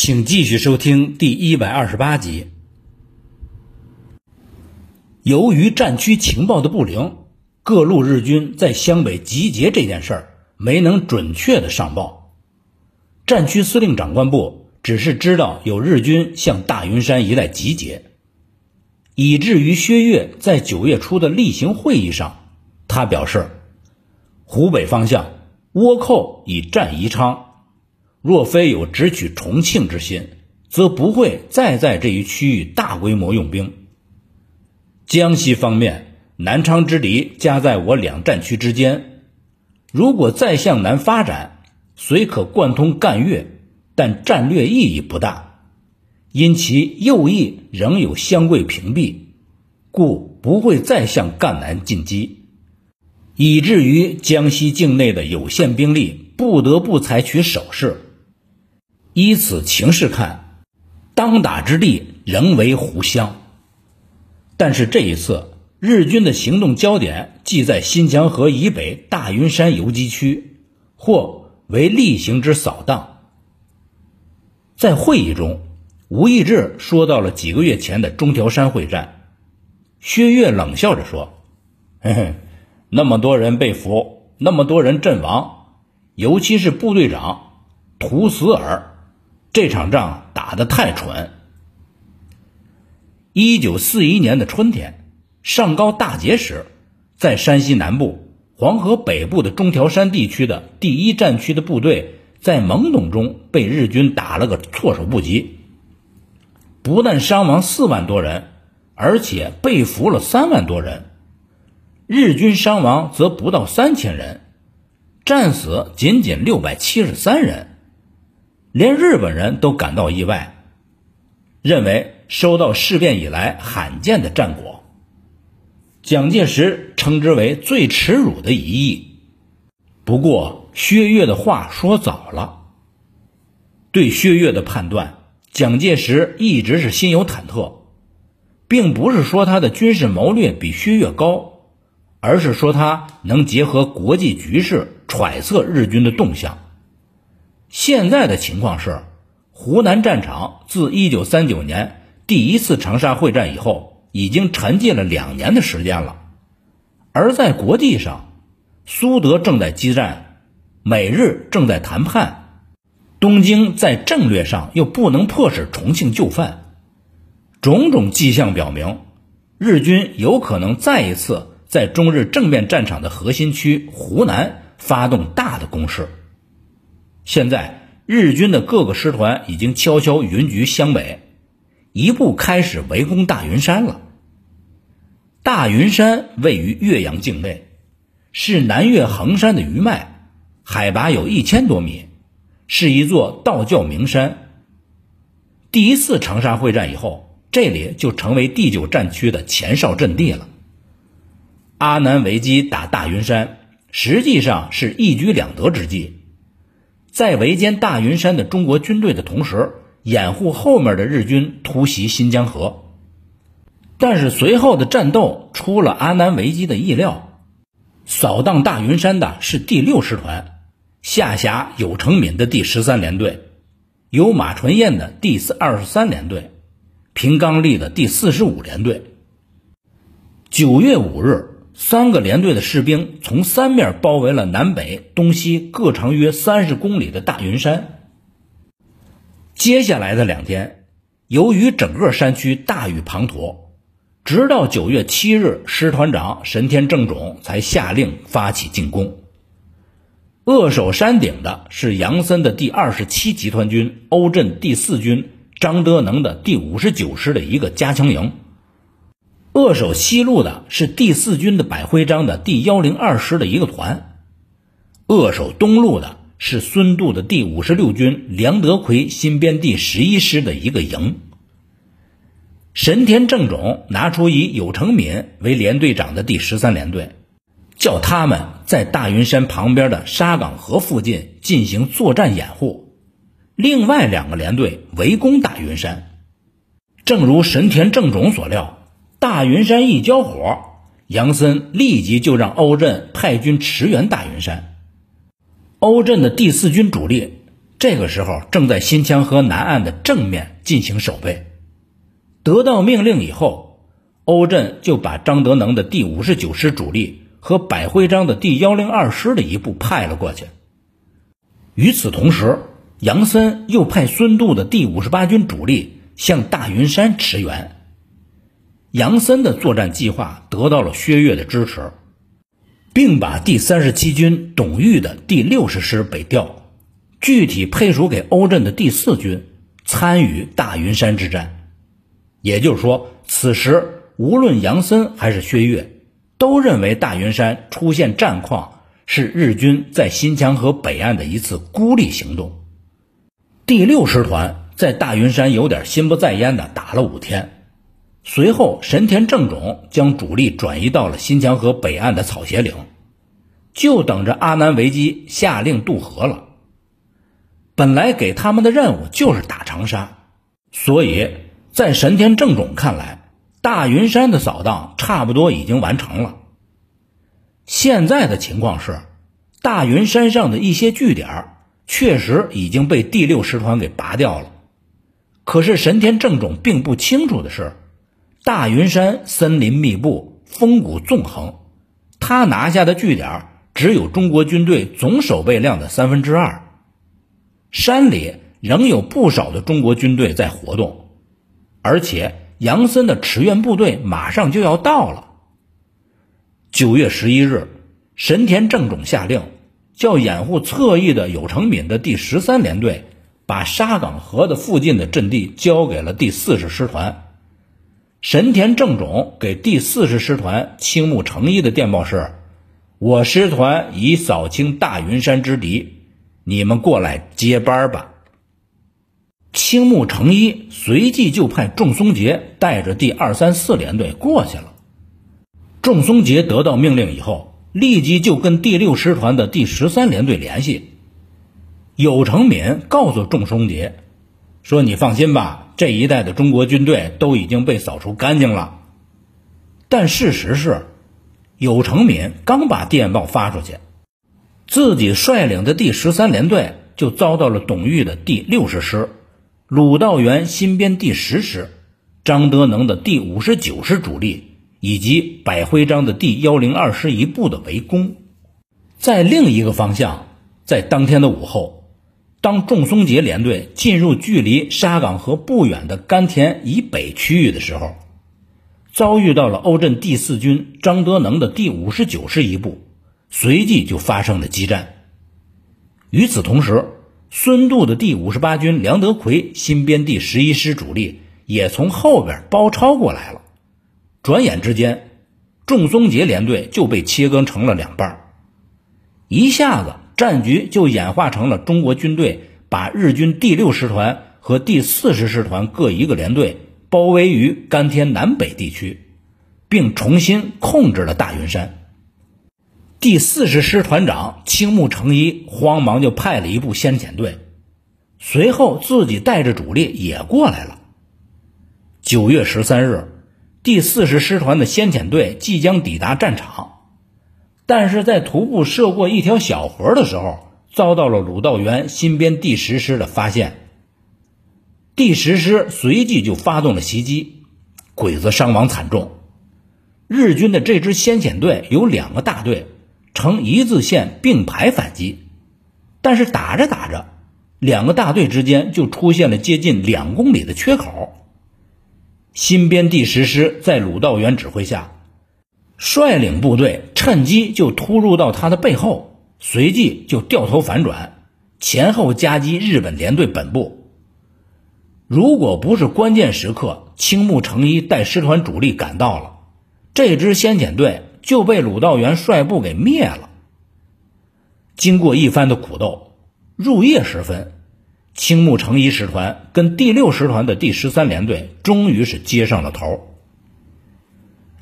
请继续收听第一百二十八集。由于战区情报的不灵，各路日军在湘北集结这件事儿没能准确的上报。战区司令长官部只是知道有日军向大云山一带集结，以至于薛岳在九月初的例行会议上，他表示，湖北方向倭寇已占宜昌。若非有直取重庆之心，则不会再在这一区域大规模用兵。江西方面，南昌之敌夹在我两战区之间，如果再向南发展，虽可贯通赣粤，但战略意义不大，因其右翼仍有湘桂屏蔽，故不会再向赣南进击，以至于江西境内的有限兵力不得不采取守势。依此情势看，当打之地仍为湖湘。但是这一次，日军的行动焦点既在新墙河以北大云山游击区，或为例行之扫荡。在会议中，吴义志说到了几个月前的中条山会战，薛岳冷笑着说：“嘿嘿，那么多人被俘，那么多人阵亡，尤其是部队长图死尔。”这场仗打得太蠢。一九四一年的春天，上高大捷时，在山西南部、黄河北部的中条山地区的第一战区的部队，在懵懂中被日军打了个措手不及，不但伤亡四万多人，而且被俘了三万多人。日军伤亡则不到三千人，战死仅仅六百七十三人。连日本人都感到意外，认为收到事变以来罕见的战果。蒋介石称之为最耻辱的一役。不过薛岳的话说早了。对薛岳的判断，蒋介石一直是心有忐忑，并不是说他的军事谋略比薛岳高，而是说他能结合国际局势揣测日军的动向。现在的情况是，湖南战场自1939年第一次长沙会战以后，已经沉寂了两年的时间了。而在国际上，苏德正在激战，美日正在谈判，东京在战略上又不能迫使重庆就范，种种迹象表明，日军有可能再一次在中日正面战场的核心区湖南发动大的攻势。现在，日军的各个师团已经悄悄云集湘北，一步开始围攻大云山了。大云山位于岳阳境内，是南岳衡山的余脉，海拔有一千多米，是一座道教名山。第一次长沙会战以后，这里就成为第九战区的前哨阵地了。阿南维基打大云山，实际上是一举两得之计。在围歼大云山的中国军队的同时，掩护后面的日军突袭新疆河。但是随后的战斗出了阿南围击的意料，扫荡大云山的是第六师团，下辖有成敏的第十三联队，有马纯彦的第四二十三联队，平刚力的第四十五联队。九月五日。三个连队的士兵从三面包围了南北、东西各长约三十公里的大云山。接下来的两天，由于整个山区大雨滂沱，直到九月七日，师团长神田正种才下令发起进攻。扼守山顶的是杨森的第二十七集团军、欧震第四军、张德能的第五十九师的一个加强营。扼守西路的是第四军的百徽章的第幺零二师的一个团，扼守东路的是孙渡的第五十六军梁德奎新编第十一师的一个营。神田正种拿出以有成敏为连队长的第十三联队，叫他们在大云山旁边的沙岗河附近进行作战掩护，另外两个连队围攻大云山。正如神田正种所料。大云山一交火，杨森立即就让欧震派军驰援大云山。欧震的第四军主力这个时候正在新墙河南岸的正面进行守备。得到命令以后，欧震就把张德能的第五十九师主力和百徽章的第幺零二师的一部派了过去。与此同时，杨森又派孙渡的第五十八军主力向大云山驰援。杨森的作战计划得到了薛岳的支持，并把第三十七军董玉的第六十师北调，具体配属给欧震的第四军参与大云山之战。也就是说，此时无论杨森还是薛岳，都认为大云山出现战况是日军在新墙河北岸的一次孤立行动。第六师团在大云山有点心不在焉的打了五天，随后神田正种将主力转移到了新墙河北岸的草鞋岭，就等着阿南维基下令渡河了。本来给他们的任务就是打长沙，所以在神田正种看来，大云山的扫荡差不多已经完成了。现在的情况是，大云山上的一些据点。确实已经被第六师团给拔掉了，可是神田正种并不清楚的是，大云山森林密布，风谷纵横，他拿下的据点只有中国军队总守备量的三分之二，山里仍有不少的中国军队在活动，而且杨森的驰援部队马上就要到了。九月十一日，神田正种下令。叫掩护侧翼的有成敏的第十三联队，把沙岗河的附近的阵地交给了第四十师团。神田正种给第四十师团青木成一的电报是：“我师团已扫清大云山之敌，你们过来接班吧。”青木成一随即就派仲松杰带着第二三四联队过去了。仲松杰得到命令以后。立即就跟第六师团的第十三联队联系。有成敏告诉仲松杰说：“你放心吧，这一带的中国军队都已经被扫除干净了。”但事实是，有成敏刚把电报发出去，自己率领的第十三联队就遭到了董玉的第六十师、鲁道元新编第十师、张德能的第五十九师主力。以及百徽章的第幺零二师一部的围攻，在另一个方向，在当天的午后，当仲松杰联队进入距离沙岗河不远的甘田以北区域的时候，遭遇到了欧震第四军张德能的第五十九师一部，随即就发生了激战。与此同时，孙渡的第五十八军梁德奎新编第十一师主力也从后边包抄过来了。转眼之间，仲松杰连队就被切割成了两半一下子战局就演化成了中国军队把日军第六师团和第四十师团各一个连队包围于甘天南北地区，并重新控制了大云山。第四十师团长青木成一慌忙就派了一部先遣队，随后自己带着主力也过来了。九月十三日。第四十师团的先遣队即将抵达战场，但是在徒步涉过一条小河的时候，遭到了鲁道元新编第十师的发现。第十师随即就发动了袭击，鬼子伤亡惨重。日军的这支先遣队有两个大队，呈一字线并排反击，但是打着打着，两个大队之间就出现了接近两公里的缺口。新编第十师在鲁道元指挥下，率领部队趁机就突入到他的背后，随即就掉头反转，前后夹击日本联队本部。如果不是关键时刻青木成一带师团主力赶到了，这支先遣队就被鲁道元率部给灭了。经过一番的苦斗，入夜时分。青木成一师团跟第六师团的第十三联队终于是接上了头。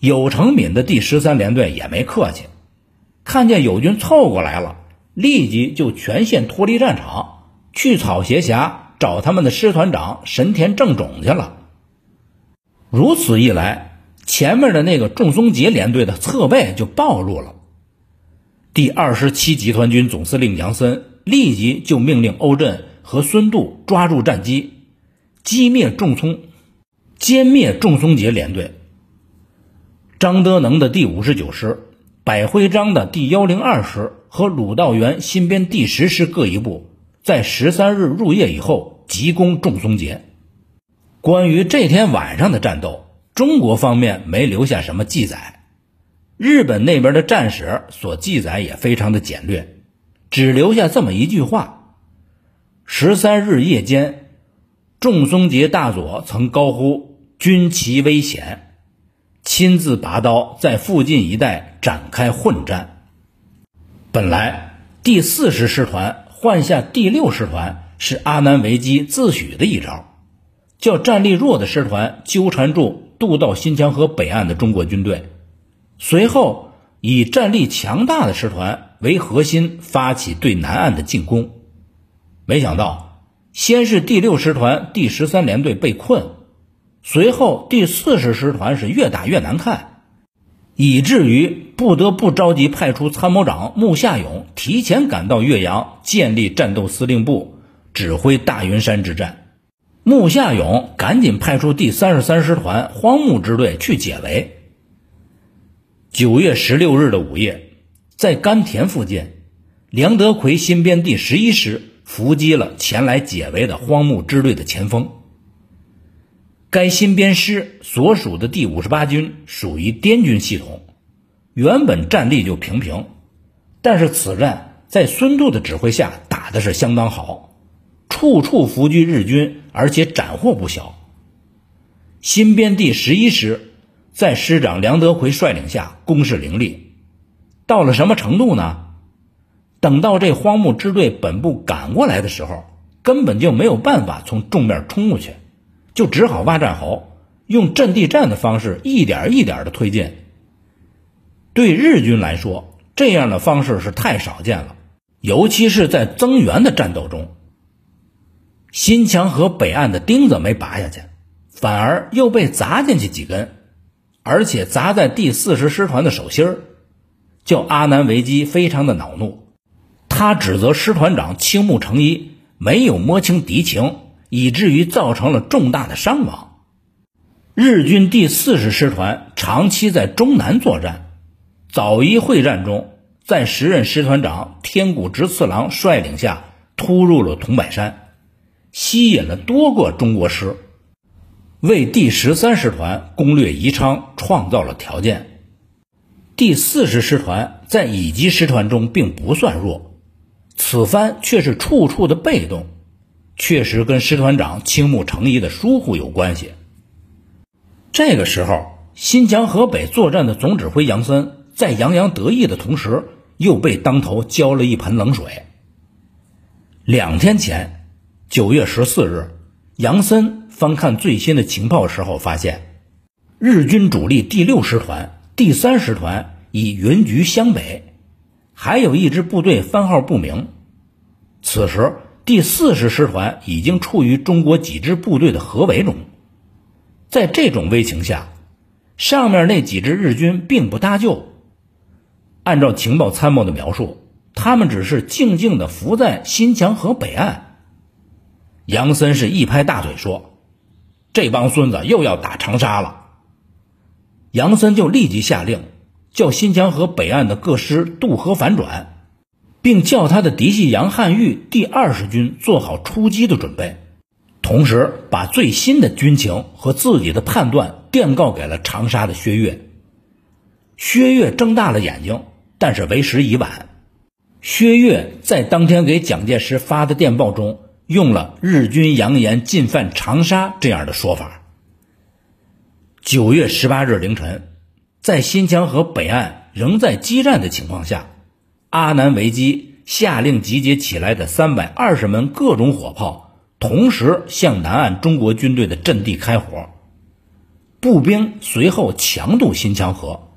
有成敏的第十三联队也没客气，看见友军凑过来了，立即就全线脱离战场，去草鞋峡找他们的师团长神田正种去了。如此一来，前面的那个仲松杰联队的侧背就暴露了。第二十七集团军总司令杨森立即就命令欧震。和孙渡抓住战机，击灭仲松，歼灭仲松杰连队。张德能的第五十九师、百辉章的第幺零二师和鲁道元新编第十师各一部，在十三日入夜以后急攻仲松杰。关于这天晚上的战斗，中国方面没留下什么记载，日本那边的战史所记载也非常的简略。只留下这么一句话：十三日夜间，仲松杰大佐曾高呼“军旗危险”，亲自拔刀在附近一带展开混战。本来第四十师团换下第六师团是阿南惟基自诩的一招，叫战力弱的师团纠缠住渡到新疆河北岸的中国军队，随后以战力强大的师团。为核心发起对南岸的进攻，没想到先是第六师团第十三联队被困，随后第四十师团是越打越难看，以至于不得不着急派出参谋长穆夏勇提前赶到岳阳建立战斗司令部，指挥大云山之战。穆夏勇赶紧派出第三十三师团荒木支队去解围。九月十六日的午夜。在甘田附近，梁德奎新编第十一师伏击了前来解围的荒木支队的前锋。该新编师所属的第五十八军属于滇军系统，原本战力就平平，但是此战在孙渡的指挥下打的是相当好，处处伏击日军，而且斩获不小。新编第十一师在师长梁德奎率领下攻势凌厉。到了什么程度呢？等到这荒木支队本部赶过来的时候，根本就没有办法从正面冲过去，就只好挖战壕，用阵地战的方式一点一点的推进。对日军来说，这样的方式是太少见了，尤其是在增援的战斗中。新墙河北岸的钉子没拔下去，反而又被砸进去几根，而且砸在第四十师团的手心儿。叫阿南惟基非常的恼怒，他指责师团长青木成一没有摸清敌情，以至于造成了重大的伤亡。日军第四十师团长期在中南作战，早一会战中，在时任师团长天谷直次郎率领下突入了桐柏山，吸引了多个中国师，为第十三师团攻略宜昌创造了条件。第四十师团在乙级师团中并不算弱，此番却是处处的被动，确实跟师团长青木成一的疏忽有关系。这个时候，新疆河北作战的总指挥杨森在洋洋得意的同时，又被当头浇了一盆冷水。两天前，九月十四日，杨森翻看最新的情报时候，发现日军主力第六师团。第三师团以云局湘北，还有一支部队番号不明。此时，第四十师团已经处于中国几支部队的合围中。在这种危情下，上面那几支日军并不搭救。按照情报参谋的描述，他们只是静静地伏在新墙河北岸。杨森是一拍大腿说：“这帮孙子又要打长沙了。”杨森就立即下令，叫新墙河北岸的各师渡河反转，并叫他的嫡系杨汉玉第二十军做好出击的准备，同时把最新的军情和自己的判断电告给了长沙的薛岳。薛岳睁大了眼睛，但是为时已晚。薛岳在当天给蒋介石发的电报中，用了“日军扬言进犯长沙”这样的说法。九月十八日凌晨，在新疆河北岸仍在激战的情况下，阿南惟基下令集结起来的三百二十门各种火炮，同时向南岸中国军队的阵地开火。步兵随后强渡新墙河。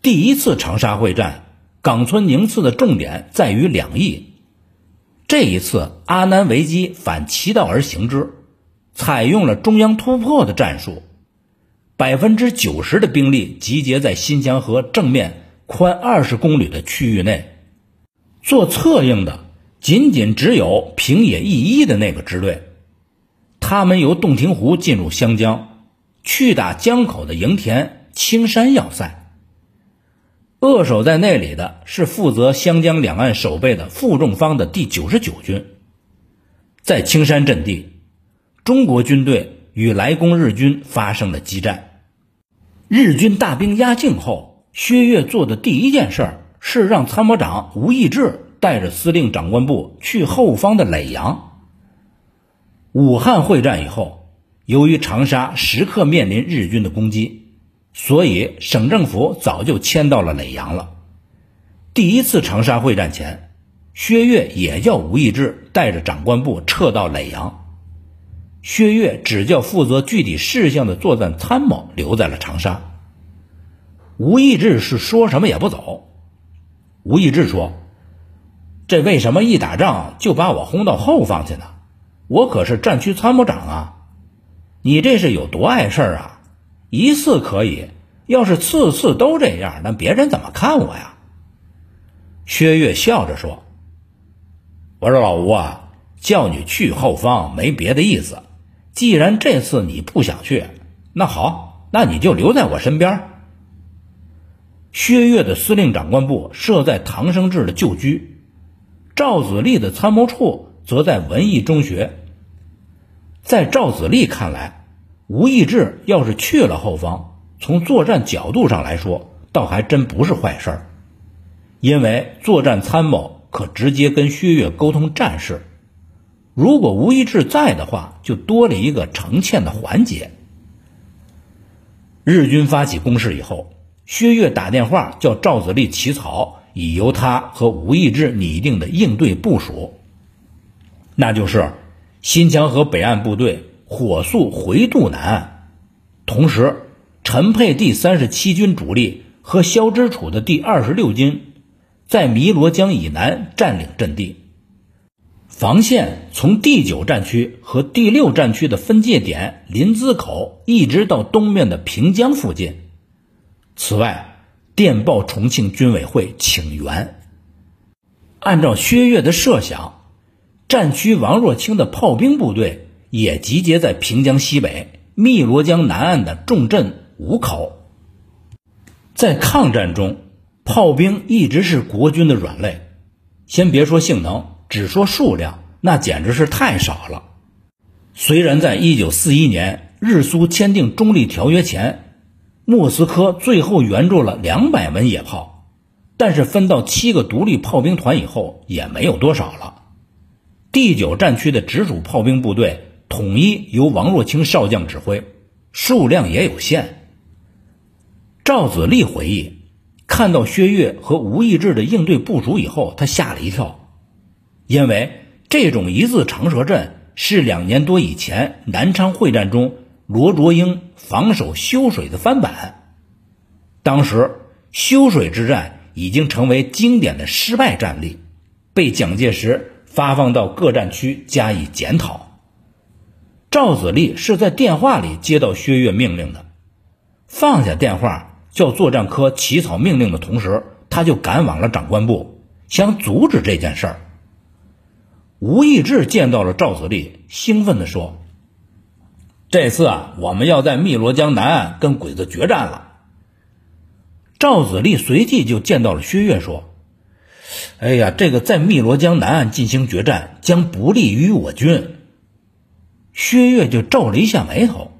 第一次长沙会战，冈村宁次的重点在于两翼。这一次，阿南惟基反其道而行之，采用了中央突破的战术。百分之九十的兵力集结在新墙河正面宽二十公里的区域内，做策应的仅仅只有平野义一的那个支队，他们由洞庭湖进入湘江，去打江口的营田青山要塞。扼守在那里的是负责湘江两岸守备的傅仲方的第九十九军。在青山阵地，中国军队与来攻日军发生了激战。日军大兵压境后，薛岳做的第一件事是让参谋长吴义志。带着司令长官部去后方的耒阳。武汉会战以后，由于长沙时刻面临日军的攻击，所以省政府早就迁到了耒阳了。第一次长沙会战前，薛岳也叫吴义志带着长官部撤到耒阳，薛岳只叫负责具体事项的作战参谋留在了长沙。吴义志是说什么也不走。吴义志说。这为什么一打仗就把我轰到后方去呢？我可是战区参谋长啊！你这是有多碍事儿啊？一次可以，要是次次都这样，那别人怎么看我呀？薛岳笑着说：“我说老吴啊，叫你去后方没别的意思。既然这次你不想去，那好，那你就留在我身边。”薛岳的司令长官部设在唐生智的旧居。赵子立的参谋处则在文艺中学。在赵子立看来，吴义志要是去了后方，从作战角度上来说，倒还真不是坏事儿。因为作战参谋可直接跟薛岳沟通战事，如果吴义志在的话，就多了一个承欠的环节。日军发起攻势以后，薛岳打电话叫赵子立起草。已由他和吴义志拟定的应对部署，那就是新墙河北岸部队火速回渡南岸，同时陈沛第三十七军主力和肖之楚的第二十六军在汨罗江以南占领阵地，防线从第九战区和第六战区的分界点临淄口一直到东面的平江附近。此外。电报重庆军委会请援。按照薛岳的设想，战区王若清的炮兵部队也集结在平江西北、汨罗江南岸的重镇五口。在抗战中，炮兵一直是国军的软肋。先别说性能，只说数量，那简直是太少了。虽然在一九四一年日苏签订中立条约前，莫斯科最后援助了两百门野炮，但是分到七个独立炮兵团以后，也没有多少了。第九战区的直属炮兵部队统一由王若清少将指挥，数量也有限。赵子立回忆，看到薛岳和吴义志的应对部署以后，他吓了一跳，因为这种一字长蛇阵是两年多以前南昌会战中。罗卓英防守修水的翻版，当时修水之战已经成为经典的失败战例，被蒋介石发放到各战区加以检讨。赵子立是在电话里接到薛岳命令的，放下电话叫作战科起草命令的同时，他就赶往了长官部，想阻止这件事儿。吴义志见到了赵子立，兴奋地说。这次啊，我们要在汨罗江南岸跟鬼子决战了。赵子立随即就见到了薛岳，说：“哎呀，这个在汨罗江南岸进行决战将不利于我军。”薛岳就皱了一下眉头。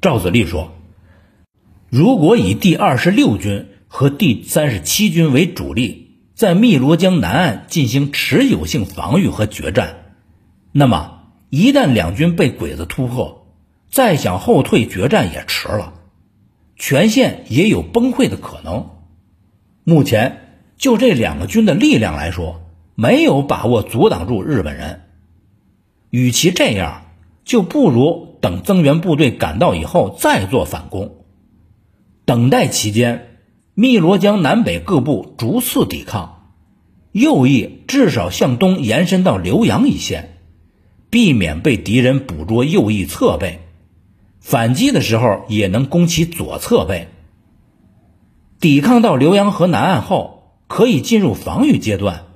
赵子立说：“如果以第二十六军和第三十七军为主力，在汨罗江南岸进行持久性防御和决战，那么一旦两军被鬼子突破，再想后退决战也迟了，全线也有崩溃的可能。目前就这两个军的力量来说，没有把握阻挡住日本人。与其这样，就不如等增援部队赶到以后再做反攻。等待期间，汨罗江南北各部逐次抵抗，右翼至少向东延伸到浏阳一线，避免被敌人捕捉右翼侧背。反击的时候也能攻其左侧背，抵抗到浏阳河南岸后，可以进入防御阶段。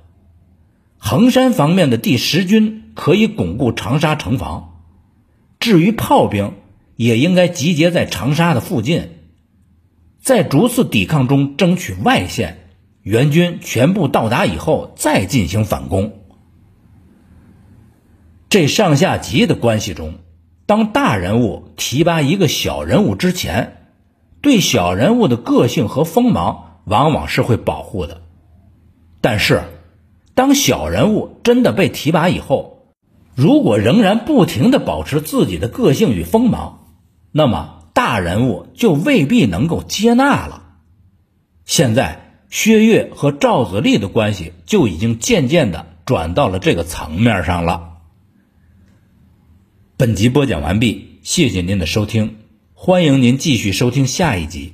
衡山方面的第十军可以巩固长沙城防，至于炮兵，也应该集结在长沙的附近，在逐次抵抗中争取外线。援军全部到达以后，再进行反攻。这上下级的关系中，当大人物提拔一个小人物之前，对小人物的个性和锋芒往往是会保护的。但是，当小人物真的被提拔以后，如果仍然不停的保持自己的个性与锋芒，那么大人物就未必能够接纳了。现在。薛岳和赵子立的关系就已经渐渐的转到了这个层面上了。本集播讲完毕，谢谢您的收听，欢迎您继续收听下一集。